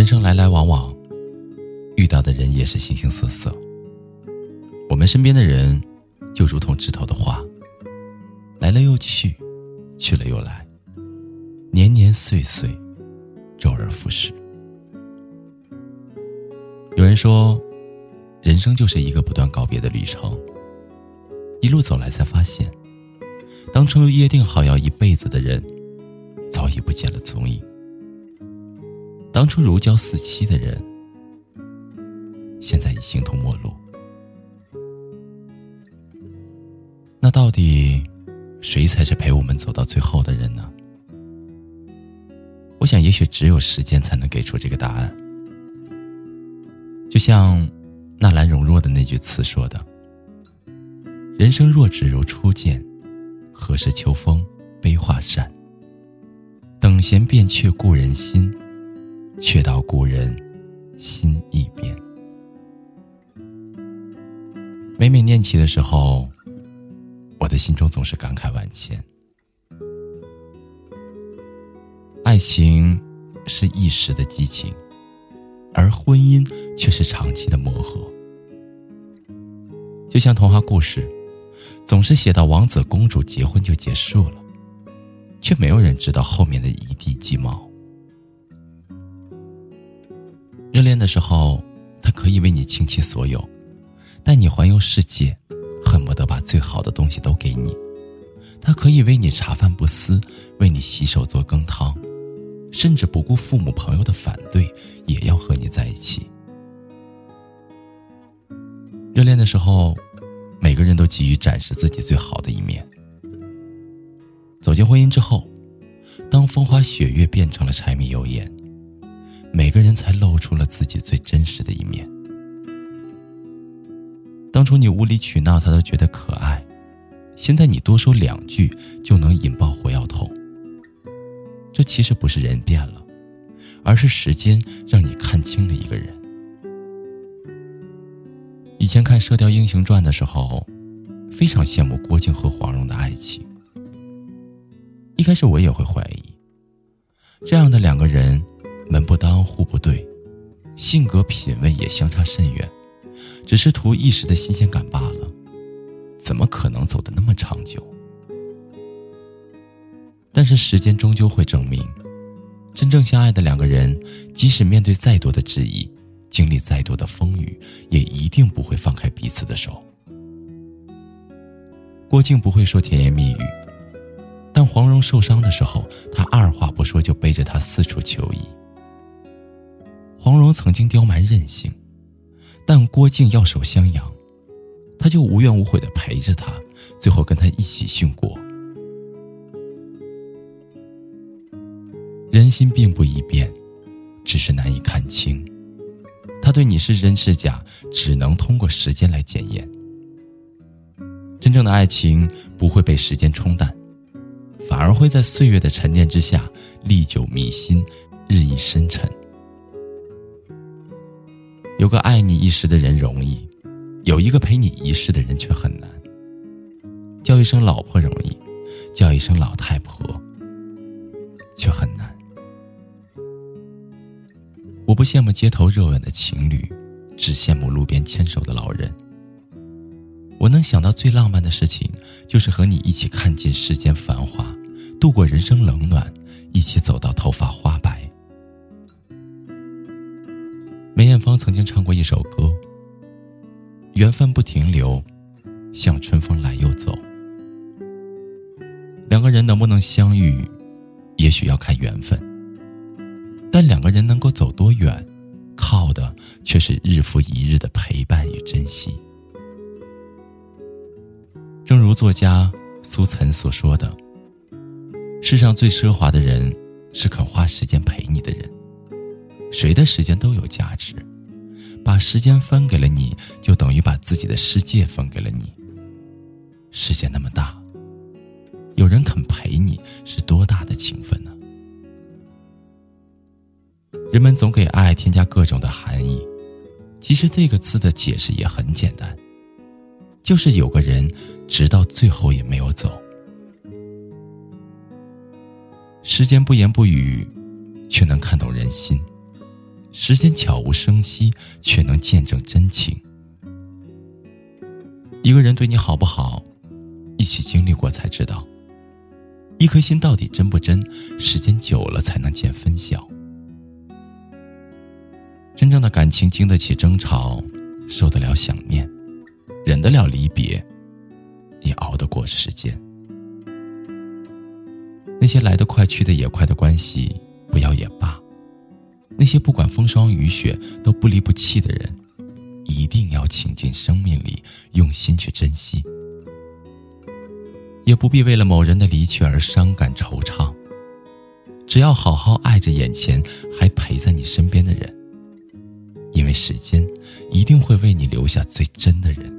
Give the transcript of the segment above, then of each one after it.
人生来来往往，遇到的人也是形形色色。我们身边的人，就如同枝头的花，来了又去，去了又来，年年岁岁，周而复始。有人说，人生就是一个不断告别的旅程。一路走来，才发现，当初约定好要一辈子的人，早已不见了踪影。当初如胶似漆的人，现在已形同陌路。那到底谁才是陪我们走到最后的人呢？我想，也许只有时间才能给出这个答案。就像纳兰容若的那句词说的：“人生若只如初见，何事秋风悲画扇？等闲变却故人心。”却道故人心易变。每每念起的时候，我的心中总是感慨万千。爱情是一时的激情，而婚姻却是长期的磨合。就像童话故事，总是写到王子公主结婚就结束了，却没有人知道后面的一地鸡毛。热恋的时候，他可以为你倾其所有，带你环游世界，恨不得把最好的东西都给你。他可以为你茶饭不思，为你洗手做羹汤，甚至不顾父母朋友的反对，也要和你在一起。热恋的时候，每个人都急于展示自己最好的一面。走进婚姻之后，当风花雪月变成了柴米油盐。每个人才露出了自己最真实的一面。当初你无理取闹，他都觉得可爱；现在你多说两句就能引爆火药桶。这其实不是人变了，而是时间让你看清了一个人。以前看《射雕英雄传》的时候，非常羡慕郭靖和黄蓉的爱情。一开始我也会怀疑，这样的两个人。门不当户不对，性格品味也相差甚远，只是图一时的新鲜感罢了，怎么可能走得那么长久？但是时间终究会证明，真正相爱的两个人，即使面对再多的质疑，经历再多的风雨，也一定不会放开彼此的手。郭靖不会说甜言蜜语，但黄蓉受伤的时候，他二话不说就背着她四处求医。黄蓉曾经刁蛮任性，但郭靖要守襄阳，他就无怨无悔的陪着他，最后跟他一起殉国。人心并不易变，只是难以看清。他对你是真是假，只能通过时间来检验。真正的爱情不会被时间冲淡，反而会在岁月的沉淀之下历久弥新，日益深沉。有个爱你一时的人容易，有一个陪你一世的人却很难。叫一声老婆容易，叫一声老太婆却很难。我不羡慕街头热吻的情侣，只羡慕路边牵手的老人。我能想到最浪漫的事情，就是和你一起看尽世间繁华，度过人生冷暖，一起走到头发花梅艳芳曾经唱过一首歌：“缘分不停留，像春风来又走。”两个人能不能相遇，也许要看缘分。但两个人能够走多远，靠的却是日复一日的陪伴与珍惜。正如作家苏岑所说的：“世上最奢华的人，是肯花时间陪你的人。谁的时间都有价值，把时间分给了你，就等于把自己的世界分给了你。世界那么大，有人肯陪你，是多大的情分呢？人们总给爱添加各种的含义，其实这个词的解释也很简单，就是有个人直到最后也没有走。时间不言不语，却能看懂人心；时间悄无声息，却能见证真情。一个人对你好不好，一起经历过才知道。一颗心到底真不真，时间久了才能见分晓。真正的感情经得起争吵，受得了想念，忍得了离别，也熬得过时间。那些来得快去得也快的关系，不要也罢；那些不管风霜雨雪都不离不弃的人，一定要请进生命里，用心去珍惜。也不必为了某人的离去而伤感惆怅。只要好好爱着眼前还陪在你身边的人，因为时间一定会为你留下最真的人。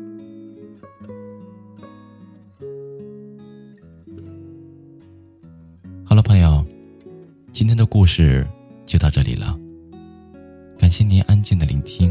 好了，朋友，今天的故事就到这里了。感谢您安静的聆听，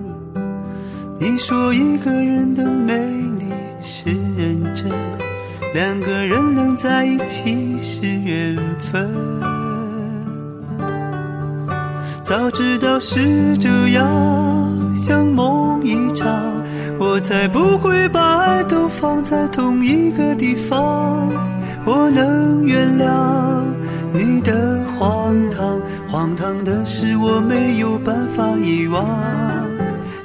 你说一个人的美丽是认真，两个人能在一起是缘分。早知道是这样，像梦一场，我才不会把爱都放在同一个地方。我能原谅你的荒唐，荒唐的是我没有办法遗忘。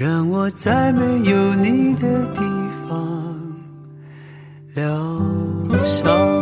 让我在没有你的地方疗伤。